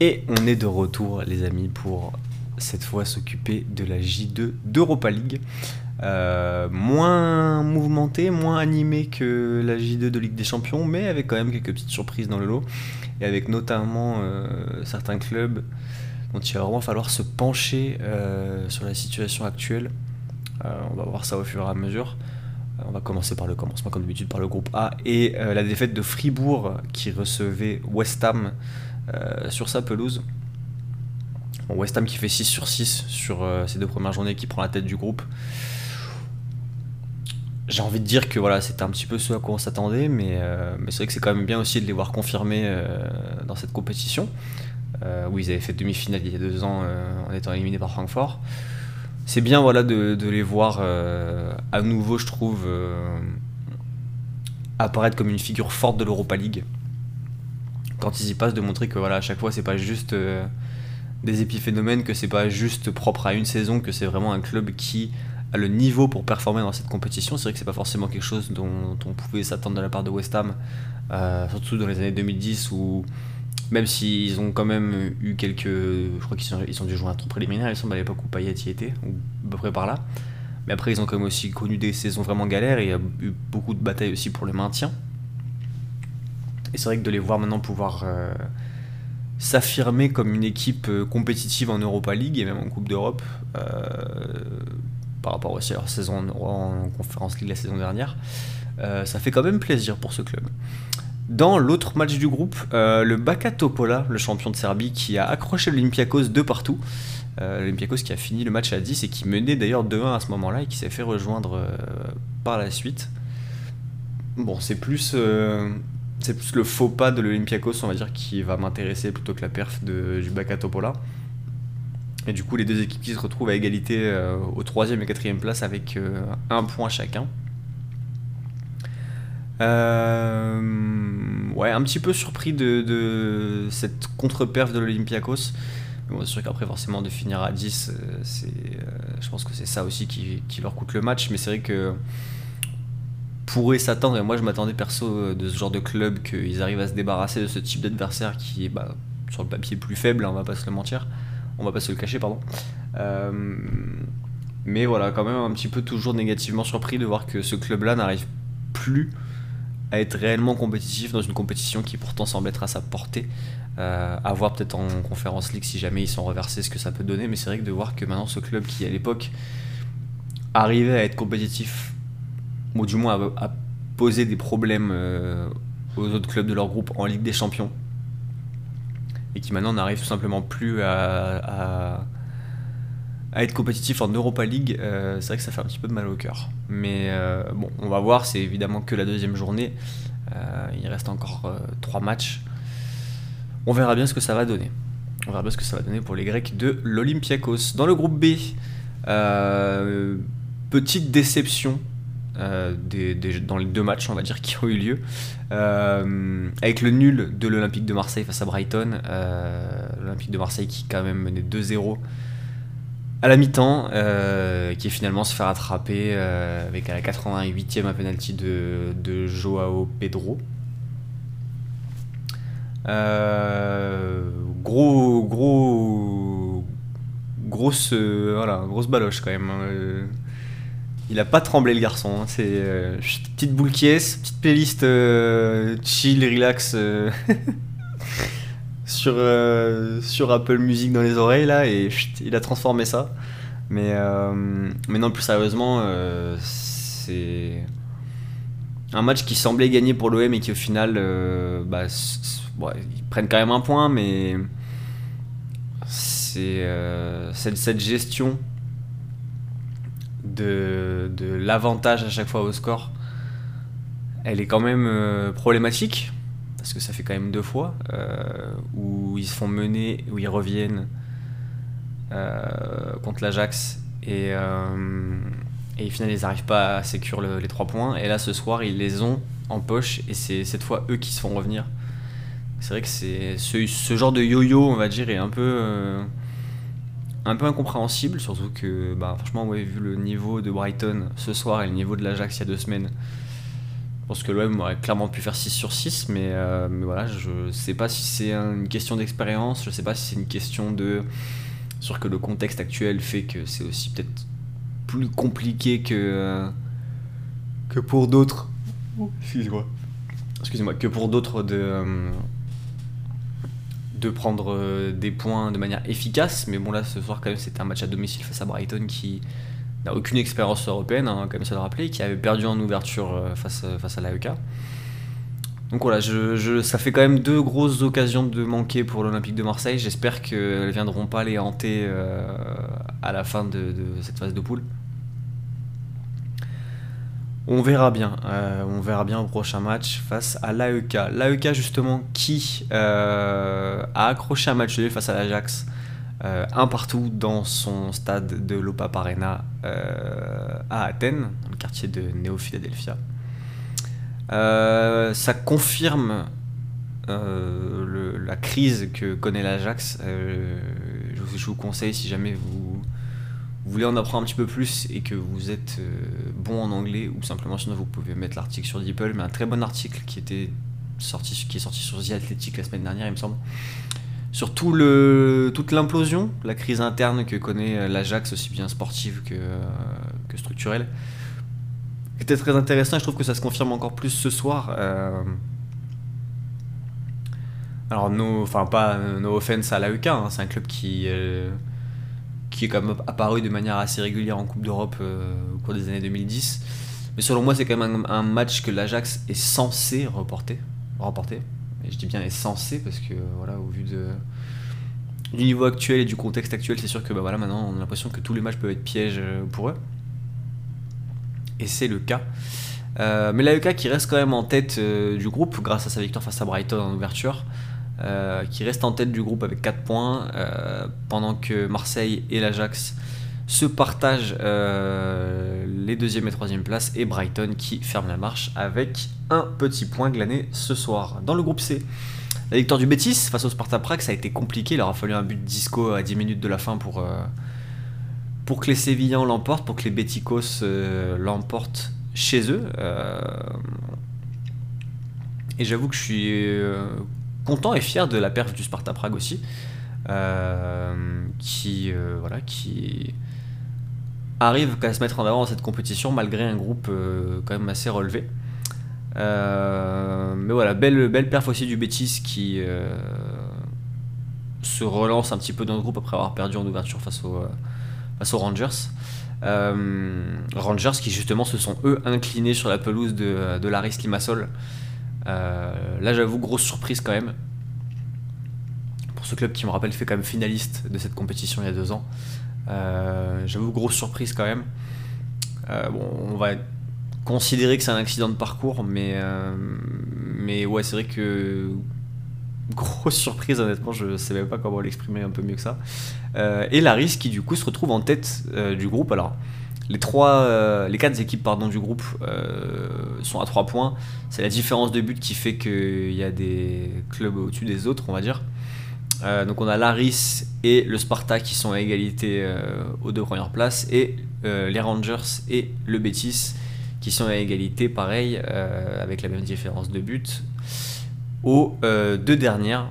Et on est de retour, les amis, pour cette fois s'occuper de la J2 d'Europa League. Euh, moins mouvementé, moins animé que la J2 de Ligue des Champions, mais avec quand même quelques petites surprises dans le lot. Et avec notamment euh, certains clubs dont il va vraiment falloir se pencher euh, sur la situation actuelle. on va voir ça au fur et à mesure. On va commencer par le commencement, comme d'habitude, par le groupe A. Et la défaite de Fribourg qui recevait West Ham sur sa pelouse. West Ham qui fait 6 sur 6 sur ses deux premières journées, qui prend la tête du groupe j'ai envie de dire que voilà, c'était un petit peu ce à quoi on s'attendait, mais, euh, mais c'est vrai que c'est quand même bien aussi de les voir confirmés euh, dans cette compétition, euh, où ils avaient fait demi-finale il y a deux ans en étant éliminés par Francfort. C'est bien voilà, de, de les voir à nouveau, je trouve, apparaître comme une figure forte de l'Europa League. Quand ils y passent, de montrer que voilà, à chaque fois, c'est pas juste des épiphénomènes, que c'est pas juste propre à une saison, que c'est vraiment un club qui le niveau pour performer dans cette compétition. C'est vrai que c'est pas forcément quelque chose dont, on pouvait s'attendre de la part de West Ham, euh, surtout dans les années 2010 où même s'ils ont quand même eu quelques. Je crois qu'ils ils ont dû jouer un tour préliminaire, il semble à l'époque où Payet y était, ou à peu près par là. Mais après, ils ont quand même aussi connu des saisons vraiment galères et il y a eu beaucoup de batailles aussi pour le maintien. Et c'est vrai que de les voir maintenant pouvoir euh, s'affirmer comme une équipe euh, compétitive en Europa League et même en Coupe d'Europe, par rapport aussi à leur saison en, conférence League la saison dernière. Euh, ça fait quand même plaisir pour ce club. Dans l'autre match du groupe, euh, le Baka Topola, le champion de Serbie, qui a accroché l'Olympiakos de partout. Euh, L'Olympiakos qui a fini le match à 10 et qui menait d'ailleurs 2-1 à ce moment-là et qui s'est fait rejoindre par la suite. Bon, c'est plus, c'est plus le faux pas de l'Olympiakos, on va dire, qui va m'intéresser plutôt que la perf de, du Baka Topola. Et du coup, les deux équipes qui se retrouvent à égalité euh, au troisième et quatrième place avec euh, un point chacun. Euh, ouais, un petit peu surpris de, cette contre-perf de l'Olympiakos. Bon, c'est sûr qu'après, forcément, de finir à 10, c'est, je pense que c'est ça aussi qui, leur coûte le match. Mais c'est vrai que pourrait s'attendre, et moi je m'attendais perso de ce genre de club qu'ils arrivent à se débarrasser de ce type d'adversaire qui est bah, sur le papier plus faible, hein, on va pas se le mentir on va pas se le cacher, pardon. Euh, mais voilà, quand même un petit peu toujours négativement surpris de voir que ce club-là n'arrive plus à être réellement compétitif dans une compétition qui pourtant semble être à sa portée. Euh, à voir peut-être en conférence league si jamais ils sont reversés ce que ça peut donner, mais c'est vrai que de voir que maintenant ce club qui à l'époque arrivait à être compétitif, ou du moins à, poser des problèmes euh, aux autres clubs de leur groupe en Ligue des Champions, et qui maintenant n'arrive tout simplement plus à, être compétitif en Europa League, euh, c'est vrai que ça fait un petit peu de mal au cœur. Mais euh, bon, on va voir, c'est évidemment que la deuxième journée. Il reste encore trois matchs. On verra bien ce que ça va donner. On verra bien ce que ça va donner pour les Grecs de l'Olympiakos. Dans le groupe B, petite déception euh, dans les deux matchs, on va dire, qui ont eu lieu. Euh, avec le nul de l'Olympique de Marseille face à Brighton. Euh, L'Olympique de Marseille qui quand même menait 2-0 à la mi-temps, qui est finalement se fait rattraper avec à la 88e un penalty de, de Joao Pedro. gros, gros, grosse, voilà, grosse baloche quand même. Hein, il a pas tremblé le garçon. Hein. C'est euh, petite boule qui est, petite playlist euh, chill, relax euh, sur Apple Music dans les oreilles là et il a transformé ça. Mais non plus sérieusement, c'est un match qui semblait gagner pour l'OM et qui au final, bah, ils prennent quand même un point, mais c'est cette gestion de, l'avantage à chaque fois au score, elle est quand même euh, problématique, parce que ça fait quand même deux fois, euh, où ils se font mener, où ils reviennent euh, contre l'Ajax, et, et au ils n'arrivent pas à sécuriser les trois points, et là ce soir ils les ont en poche, et c'est cette fois eux qui se font revenir. C'est vrai que c'est ce, ce, genre de yo-yo, on va dire, est un peu un peu incompréhensible, surtout que, bah, franchement, ouais, vu le niveau de Brighton ce soir et le niveau de l'Ajax il y a deux semaines, pense que l'OM aurait clairement pu faire 6 sur 6, mais, mais voilà, je sais pas si c'est une question d'expérience, je sais pas si c'est une question de. Sur que le contexte actuel fait que c'est aussi peut-être plus compliqué que, que pour d'autres. Excusez-moi. Excusez-moi, que pour d'autres de de prendre euh, des points de manière efficace. Mais bon, là, ce soir, quand même, c'était un match à domicile face à Brighton qui n'a aucune expérience européenne, hein, comme ça le rappeler, qui avait perdu en ouverture euh, face, euh, face à l'AEK. Donc voilà, je, ça fait quand même deux grosses occasions de manquer pour l'Olympique de Marseille. J'espère qu'elles ne viendront pas les hanter à la fin de cette phase de poule. On verra bien. Euh, on verra bien au prochain match face à l'AEK. L'AEK justement qui euh, a accroché un match face à l'Ajax. Euh, un partout dans son stade de l'Opa Arena à Athènes, dans le quartier de Neo Philadelphia. ça confirme la crise que connaît l'Ajax. je vous conseille si jamais vous vous voulez en apprendre un petit peu plus et que vous êtes euh, bon en anglais, ou simplement sinon vous pouvez mettre l'article sur DeepL, mais un très bon article qui, était sorti, qui est sorti sur The Athletic la semaine dernière, il me semble, sur tout le, toute l'implosion, la crise interne que connaît euh, l'Ajax, aussi bien sportive que, euh, que structurelle. C'était très intéressant je trouve que ça se confirme encore plus ce soir. Alors, no, enfin, pas no offense à l'AEK, hein, c'est un club qui qui est quand même apparu de manière assez régulière en Coupe d'Europe euh, au cours des années 2010. Mais selon moi, c'est quand même un, match que l'Ajax est censé reporter, remporter. Et je dis bien est censé parce que voilà, au vu du niveau actuel et du contexte actuel, c'est sûr que bah, voilà, maintenant on a l'impression que tous les matchs peuvent être pièges euh, pour eux. Et c'est le cas. Euh, mais l'AEK qui reste quand même en tête du groupe grâce à sa victoire face à Brighton en ouverture. Euh, qui reste en tête du groupe avec 4 points, euh, pendant que Marseille et l'Ajax se partagent euh, les deuxième et troisième places, et Brighton qui ferme la marche avec un petit point glané ce soir. Dans le groupe C, la victoire du Betis face au Sparta Prague, ça a été compliqué, il aura fallu un but disco à 10 minutes de la fin pour, pour que les Sévillans l'emportent, pour que les Beticos l'emportent chez eux. et j'avoue que je suis content et fier de la perf du Sparta Prague aussi, euh, qui, euh, voilà, qui arrive à se mettre en avant dans cette compétition malgré un groupe euh, quand même assez relevé. mais voilà, belle, belle perf aussi du Betis qui se relance un petit peu dans le groupe après avoir perdu en ouverture face, face aux Rangers. Rangers qui justement se sont eux inclinés sur la pelouse de, de Laris Limassol là, j'avoue, grosse surprise quand même. Pour ce club qui me rappelle fait quand même finaliste de cette compétition il y a deux ans. Euh, j'avoue, grosse surprise quand même. Euh, bon, on va considérer que c'est un accident de parcours, mais, mais ouais, c'est vrai que grosse surprise, honnêtement, je ne sais même pas comment l'exprimer un peu mieux que ça. et Laris qui du coup se retrouve en tête du groupe. Alors, les, trois, euh, quatre équipes pardon, du groupe euh, sont à 3 points. C'est la différence de but qui fait qu'il y a des clubs au-dessus des autres, on va dire. Euh, donc on a Laris et le Sparta qui sont à égalité aux deux premières places et les Rangers et le Betis qui sont à égalité pareil avec la même différence de but aux deux dernières.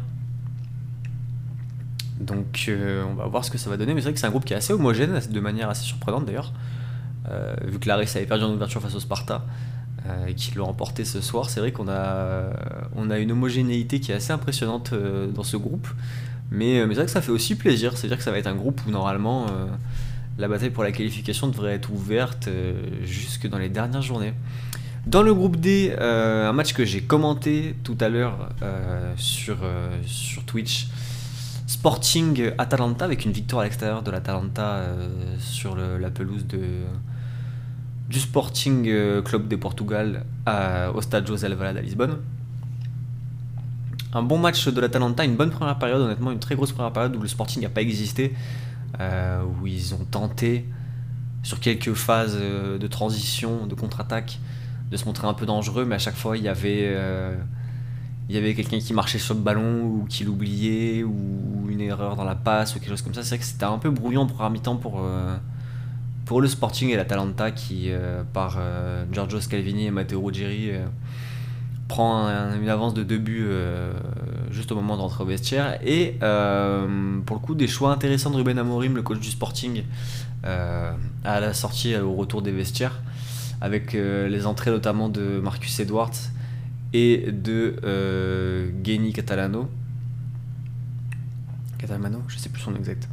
Donc on va voir ce que ça va donner mais c'est vrai que c'est un groupe qui est assez homogène de manière assez surprenante d'ailleurs. Euh, vu que Laris avait perdu en ouverture face au Sparta euh, et qu'ils l'ont remporté ce soir, c'est vrai qu'on a, on a une homogénéité qui est assez impressionnante euh, dans ce groupe. Mais, mais c'est vrai que ça fait aussi plaisir, c'est-à-dire que ça va être un groupe où normalement la bataille pour la qualification devrait être ouverte jusque dans les dernières journées. Dans le groupe D, un match que j'ai commenté tout à l'heure sur, sur Twitch, Sporting Atalanta avec une victoire à l'extérieur de l'Atalanta sur la pelouse de, du Sporting euh, Club de Portugal au stade José Alvalade à Lisbonne. Un bon match de l'Atalanta, une bonne première période, honnêtement, une très grosse première période où le Sporting n'a pas existé, euh, où ils ont tenté sur quelques phases euh, de transition, de contre-attaque, de se montrer un peu dangereux, mais à chaque fois il y avait, quelqu'un qui marchait sur le ballon ou qui l'oubliait ou une erreur dans la passe ou quelque chose comme ça. C'est vrai que c'était un peu brouillon pour un mi-temps pour, pour le Sporting et l'Atalanta qui, euh, par euh, Giorgio Scalvini et Matteo Ruggieri, euh, prend une avance de deux buts juste au moment d'entrer au vestiaire. Et pour le coup, des choix intéressants de Ruben Amorim, le coach du Sporting, à la sortie, au retour des vestiaires, avec les entrées notamment de Marcus Edwards et de euh, Geni Catalano. Catalano, je sais plus son exact.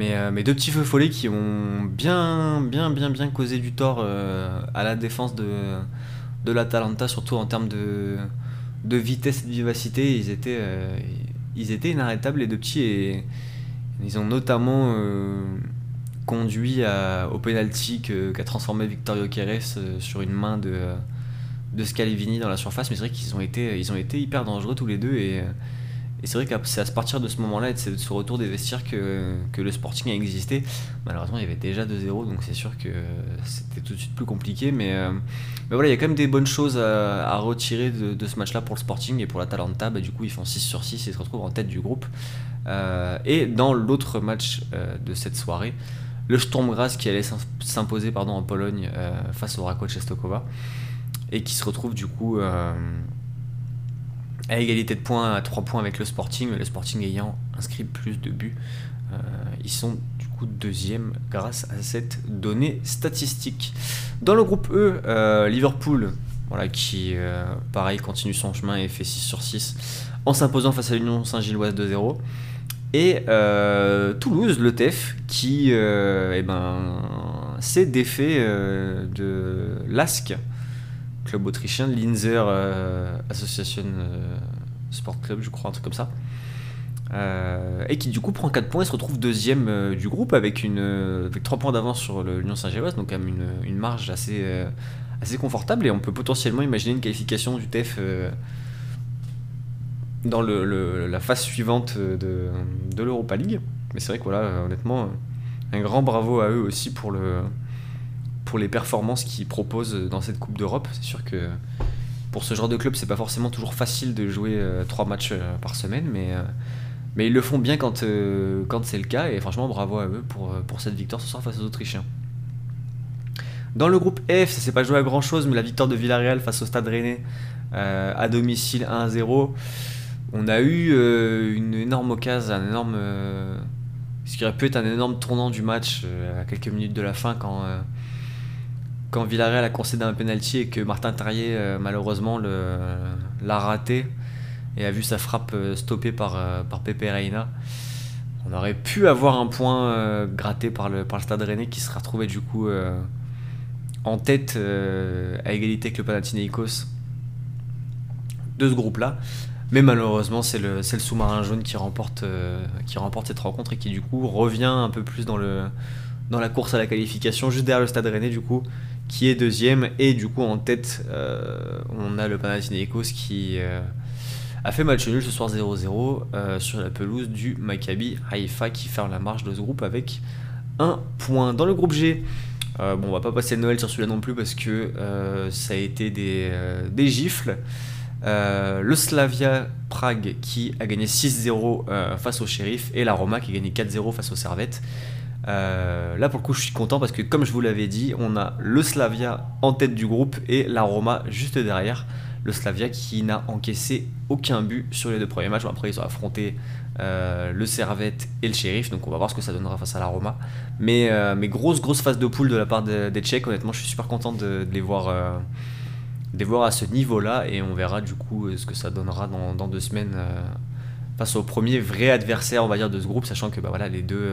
Mais, euh, deux petits feux follets qui ont bien, bien, bien, bien causé du tort euh, à la défense de, de l'Atalanta, surtout en termes de, de vitesse et de vivacité. Ils étaient, euh, ils étaient inarrêtables, les deux petits, et ils ont notamment conduit à, au penalty qu'a transformé Victorio Queres sur une main de de Scalvini dans la surface, mais c'est vrai qu'ils ont été, ont été hyper dangereux tous les deux et c'est vrai que c'est à partir de ce moment-là et de ce retour des vestiaires que, que, le Sporting a existé. Malheureusement, il y avait déjà 2-0, donc c'est sûr que c'était tout de suite plus compliqué, mais, euh, mais, voilà, il y a quand même des bonnes choses à, retirer de, ce match-là pour le Sporting et pour la Talenta. Bah, du coup, ils font 6 sur 6 et se retrouvent en tête du groupe. Euh, et dans l'autre match euh, de cette soirée, le Sturm Graz qui allait s'imposer en Pologne face au Rako Czestochowa et qui se retrouve du coup à égalité de points à 3 points avec le Sporting, le Sporting ayant inscrit plus de buts. Euh, ils sont du coup deuxième grâce à cette donnée statistique. Dans le groupe E, euh, Liverpool, voilà, qui pareil continue son chemin et fait 6 sur 6 en s'imposant face à l'Union Saint-Gilloise 2-0. Et Toulouse, le TEF, qui eh ben, s'est défait de l'ASC club autrichien, l'Inzer euh, Association euh, Sport Club, je crois, un truc comme ça. Euh, et qui du coup prend 4 points et se retrouve deuxième du groupe avec, une, avec 3 points d'avance sur l'Union Saint-Gilloise, donc quand même une, une marge assez, assez confortable. Et on peut potentiellement imaginer une qualification du TEF dans la phase suivante de, de l'Europa League. Mais c'est vrai que voilà, honnêtement, un grand bravo à eux aussi pour le, pour les performances qu'ils proposent dans cette Coupe d'Europe. C'est sûr que pour ce genre de club, c'est pas forcément toujours facile de jouer euh, trois matchs euh, par semaine, mais, euh, mais ils le font bien quand, quand c'est le cas. Et franchement, bravo à eux pour, pour cette victoire ce soir face aux Autrichiens. Dans le groupe F, ça s'est pas joué à grand chose, mais la victoire de Villarreal face au Stade Rennais à domicile 1-0. On a eu une énorme occasion, un énorme. ce qui aurait pu être un énorme tournant du match à quelques minutes de la fin quand quand Villarreal a concédé un penalty et que Martin Terrier euh, malheureusement l'a raté et a vu sa frappe euh, stoppée par, euh, par Pepe Reina, on aurait pu avoir un point gratté par le, Stade Rennais qui serait retrouvé du coup en tête à égalité avec le Panathinaikos de ce groupe-là. Mais malheureusement, c'est le, sous-marin jaune qui remporte, cette rencontre et qui du coup revient un peu plus dans, dans la course à la qualification, juste derrière le Stade Rennais du coup, qui est deuxième. Et du coup, en tête, euh, on a le Panathinaikos qui euh, a fait match nul ce soir 0-0 euh, sur la pelouse du Maccabi Haïfa qui ferme la marche de ce groupe avec un point. Dans le groupe G, bon, on va pas passer Noël sur celui-là non plus parce que ça a été des, des gifles. le Slavia Prague qui a gagné 6-0 face au Sheriff et la Roma qui a gagné 4-0 face au Servette. Euh, là, pour le coup, je suis content parce que, comme je vous l'avais dit, on a le Slavia en tête du groupe et la Roma juste derrière. Le Slavia qui n'a encaissé aucun but sur les deux premiers matchs. après, ils ont affronté euh, le Servette et le Sheriff, donc on va voir ce que ça donnera face à la Roma. Mais, euh, grosse, grosse phase de poule de la part des Tchèques. Honnêtement, je suis super content de, les voir. à ce niveau-là et on verra du coup ce que ça donnera dans, dans deux semaines face au premier vrai adversaire on va dire de ce groupe sachant que bah, voilà, les deux,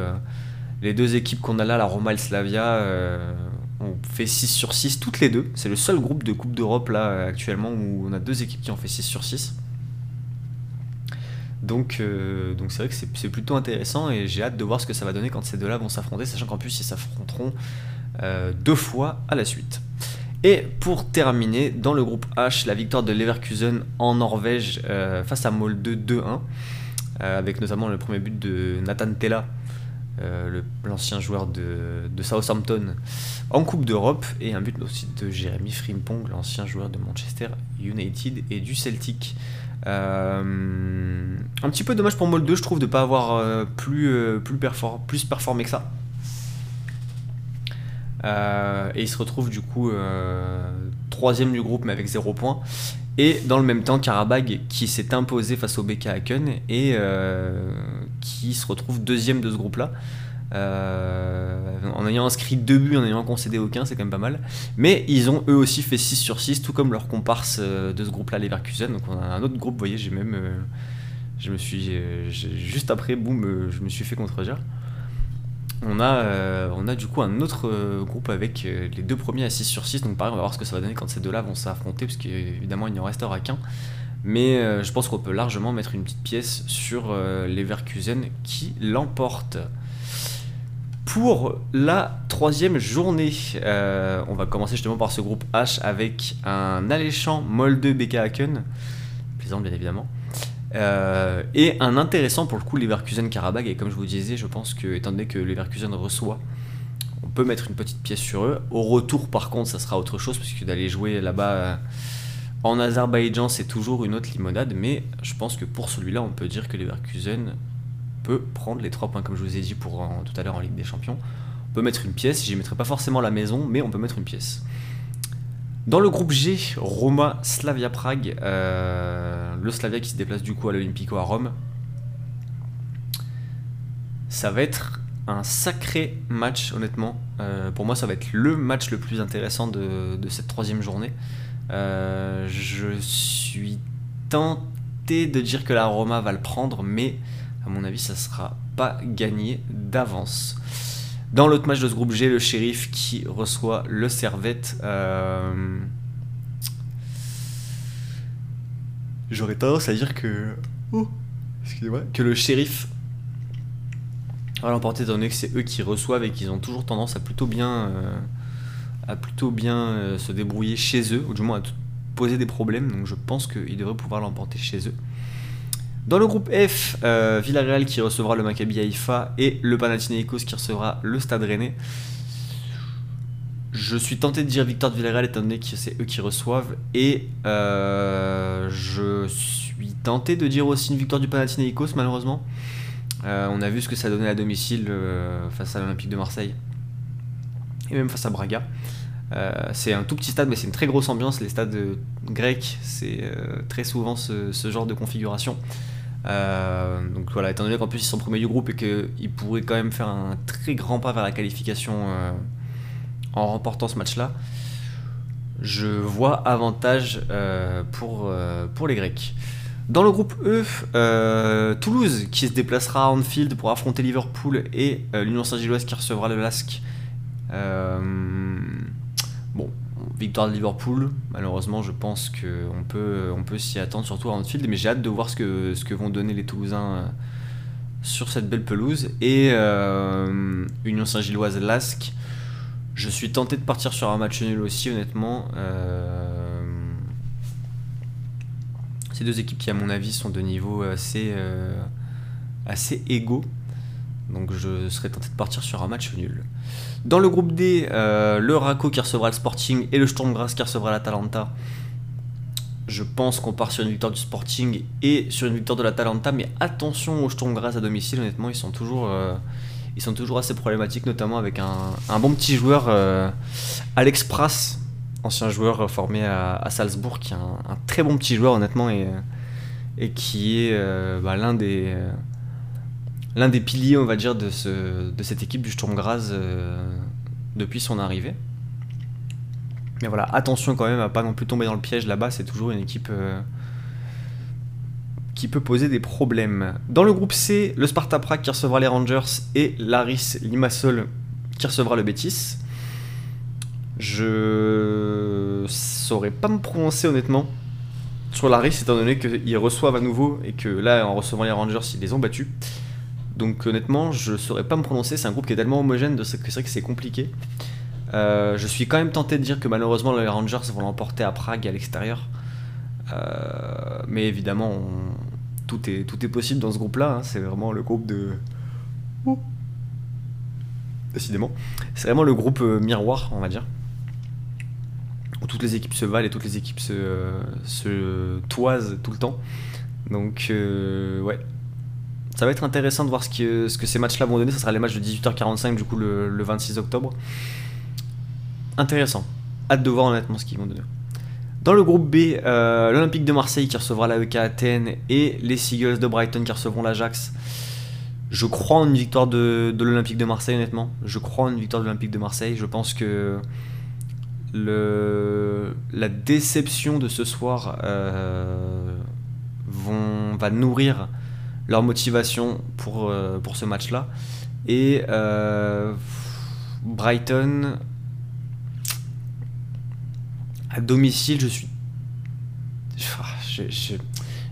les deux équipes qu'on a là, la Roma et Slavia, euh, ont fait 6 sur 6 toutes les deux. C'est le seul groupe de Coupe d'Europe là actuellement où on a deux équipes qui ont fait 6 sur 6. Donc euh, donc c'est vrai que c'est plutôt intéressant et j'ai hâte de voir ce que ça va donner quand ces deux-là vont s'affronter, sachant qu'en plus ils s'affronteront euh, deux fois à la suite. Et pour terminer, dans le groupe H, la victoire de Leverkusen en Norvège face à Molde 2-1, avec notamment le premier but de Nathan Tella euh, l'ancien joueur de, Southampton en Coupe d'Europe, et un but aussi de Jérémy Frimpong, l'ancien joueur de Manchester United et du Celtic. Euh, un petit peu dommage pour Molde, je trouve, de ne pas avoir euh, plus, plus, plus performé que ça. et il se retrouve du coup troisième du groupe mais avec 0 points. Et dans le même temps, Karabag qui s'est imposé face au BK Haken et qui se retrouve deuxième de ce groupe-là. Euh, en ayant inscrit deux buts, en ayant concédé aucun, c'est quand même pas mal. Mais ils ont eux aussi fait 6 sur 6, tout comme leur comparse euh, de ce groupe-là, Leverkusen. Donc on a un autre groupe, vous voyez, j'ai même. je me suis. juste après, boum, je me suis fait contredire. On a, on a du coup un autre groupe avec les deux premiers à 6 sur 6. Donc pareil, on va voir ce que ça va donner quand ces deux-là vont s'affronter, parce qu'évidemment il n'y restera qu'un. Mais je pense qu'on peut largement mettre une petite pièce sur Leverkusen qui l'emporte. Pour la troisième journée, euh, on va commencer justement par ce groupe H avec un alléchant Molde BK Haken, plaisant bien évidemment, euh, et un intéressant pour le coup Leverkusen Karabag. Et comme je vous disais, je pense que étant donné que Leverkusen reçoit, on peut mettre une petite pièce sur eux. Au retour, par contre, ça sera autre chose, parce que d'aller jouer là-bas euh, en Azerbaïdjan, c'est toujours une autre limonade. Mais je pense que pour celui-là, on peut dire que Leverkusen prendre les 3 points, comme je vous ai dit pour tout à l'heure en Ligue des Champions. On peut mettre une pièce, j'y mettrai pas forcément la maison, mais on peut mettre une pièce. Dans le groupe G, Roma, Slavia Prague, euh, le Slavia qui se déplace du coup à l'Olympico à Rome. Ça va être un sacré match, honnêtement. Euh, pour moi, ça va être le match le plus intéressant de, cette troisième journée. Euh, je suis tenté de dire que la Roma va le prendre, mais à mon avis, ça sera pas gagné d'avance. Dans l'autre match de ce groupe G, le shérif qui reçoit le Servette. Euh, j'aurais tendance à dire que. Oh. Que le shérif va l'emporter étant donné que c'est eux qui reçoivent et qu'ils ont toujours tendance à plutôt bien. Euh, à plutôt bien euh, se débrouiller chez eux, ou du moins à poser des problèmes. Donc je pense qu'ils devraient pouvoir l'emporter chez eux. Dans le groupe F, euh, Villarreal qui recevra le Maccabi Haïfa et le Panathinaikos qui recevra le Stade Rennais. Je suis tenté de dire victoire de Villarreal étant donné que c'est eux qui reçoivent et euh, je suis tenté de dire aussi une victoire du Panathinaikos malheureusement. On a vu ce que ça donnait à domicile face à l'Olympique de Marseille et même face à Braga. c'est un tout petit stade, mais c'est une très grosse ambiance. Les stades grecs, c'est très souvent ce, genre de configuration. Euh, donc voilà, étant donné qu'en plus ils sont premiers du groupe et qu'ils pourraient quand même faire un très grand pas vers la qualification euh, en remportant ce match-là, je vois avantage euh, pour, pour les Grecs. Dans le groupe E, Toulouse qui se déplacera à Anfield pour affronter Liverpool et l'Union Saint-Gilloise qui recevra le LASK. Bon, victoire de Liverpool, malheureusement, je pense qu'on peut, on peut s'y attendre, surtout à Anfield, mais j'ai hâte de voir ce que, vont donner les Toulousains euh, sur cette belle pelouse. Et euh, Union Saint-Gilloise Lasque, je suis tenté de partir sur un match nul aussi, honnêtement. Euh, ces deux équipes qui, à mon avis, sont de niveau assez égaux. Donc je serais tenté de partir sur un match nul. Dans le groupe D, euh, le Raco qui recevra le Sporting et le Sturm Graz qui recevra l'Atalanta. Je pense qu'on part sur une victoire du Sporting et sur une victoire de l'Atalanta, mais attention au Sturm Graz à domicile, honnêtement, ils sont toujours, euh, ils sont toujours assez problématiques, notamment avec un, bon petit joueur, euh, Alex Pras, ancien joueur formé à, Salzbourg, qui est un, très bon petit joueur, honnêtement, et, qui est bah, l'un des l'un des piliers, on va dire, de, ce, de cette équipe du Sturm Graz euh, depuis son arrivée. Mais voilà, attention quand même à pas non plus tomber dans le piège là-bas, c'est toujours une équipe euh, qui peut poser des problèmes. Dans le groupe C, le Sparta Prague qui recevra les Rangers et l'Aris Limassol qui recevra le Betis. Je saurais pas me prononcer honnêtement sur l'Aris étant donné qu'ils reçoivent à nouveau et que là en recevant les Rangers ils les ont battus. Donc honnêtement, je saurais pas me prononcer. C'est un groupe qui est tellement homogène que c'est que c'est compliqué. Euh, je suis quand même tenté de dire que malheureusement les Rangers vont l'emporter à Prague à l'extérieur. Euh, mais évidemment, tout, est, tout est possible dans ce groupe-là. Hein. C'est vraiment le groupe de. Décidément. C'est vraiment le groupe euh, miroir, on va dire. Où toutes les équipes se valent et toutes les équipes se, se toisent tout le temps. Donc, ouais, ça va être intéressant de voir ce que, ce que ces matchs-là vont donner. Ce sera les matchs de 18h45 du coup le, 26 octobre. Intéressant. Hâte de voir honnêtement ce qu'ils vont donner. Dans le groupe B, euh, l'Olympique de Marseille qui recevra la EK Athènes et les Seagulls de Brighton qui recevront l'Ajax. Je crois en une victoire de, l'Olympique de Marseille, honnêtement. Je crois en une victoire de l'Olympique de Marseille. Je pense que le, la déception de ce soir euh, vont, va nourrir leur motivation pour, euh, pour ce match-là. Et euh, Brighton, à domicile, je suis.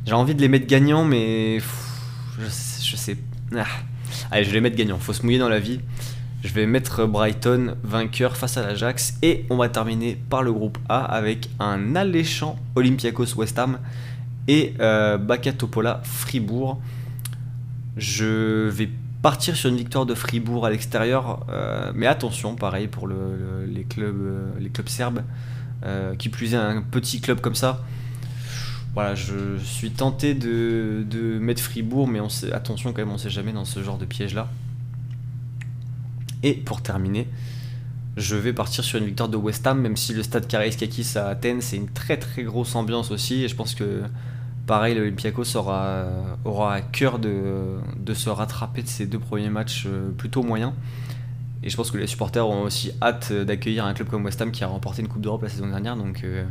J'ai envie de les mettre gagnants, mais je, je sais. Ah. Allez, je vais les mettre gagnants. Faut se mouiller dans la vie. Je vais mettre Brighton vainqueur face à l'Ajax. Et on va terminer par le groupe A avec un alléchant Olympiakos West Ham et euh, Bakatopola Fribourg. Je vais partir sur une victoire de Fribourg à l'extérieur, euh, mais attention, pareil pour les, clubs, euh, les clubs serbes, qui plus est un petit club comme ça. Voilà, je suis tenté de, mettre Fribourg, mais attention quand même, on sait jamais dans ce genre de piège-là. Et pour terminer, je vais partir sur une victoire de West Ham, même si le stade Karaiskakis à Athènes, c'est une très très grosse ambiance aussi, et je pense que pareil, l'Olympiakos aura, aura à cœur de, se rattraper de ces deux premiers matchs euh, plutôt moyens. Et je pense que les supporters ont aussi hâte d'accueillir un club comme West Ham qui a remporté une Coupe d'Europe la saison dernière. Donc euh,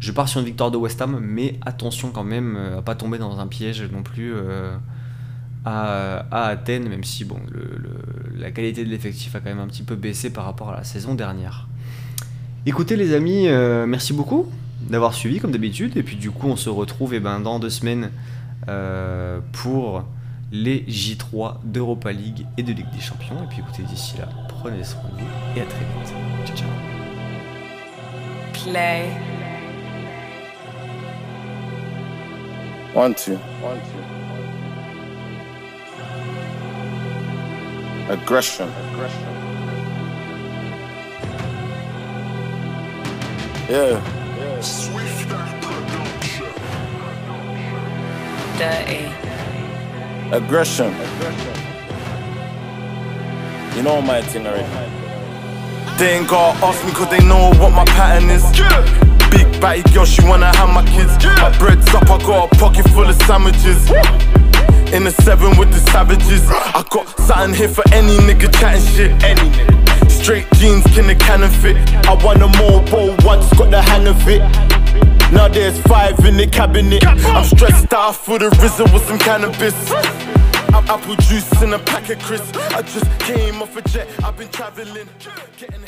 je pars sur une victoire de West Ham, mais attention quand même euh, à pas tomber dans un piège non plus à, Athènes, même si bon, la qualité de l'effectif a quand même un petit peu baissé par rapport à la saison dernière. Écoutez les amis, merci beaucoup d'avoir suivi comme d'habitude. Et puis du coup, on se retrouve et eh ben, dans deux semaines euh, pour les J3 d'Europa League et de Ligue des Champions. Et puis écoutez, d'ici là, prenez soin de vous et à très vite. Ciao, ciao. Play. One, two. One, two. Aggression. Aggression. Yeah. Dirty. Aggression. You know my already. They ain't gotta ask me cause they know what my pattern is. Big batty girl, she wanna have my kids. My bread's up, I got a pocket full of sandwiches. In the seven with the savages. I got something here for any nigga chatting shit. Any nigga. Straight jeans, can the cannon fit? I want a more mobile once, got the hang of it. Now there's five in the cabinet. I'm stressed out for the risen with some cannabis. Apple juice and a pack of crisps. I just came off a jet, I've been traveling. Getting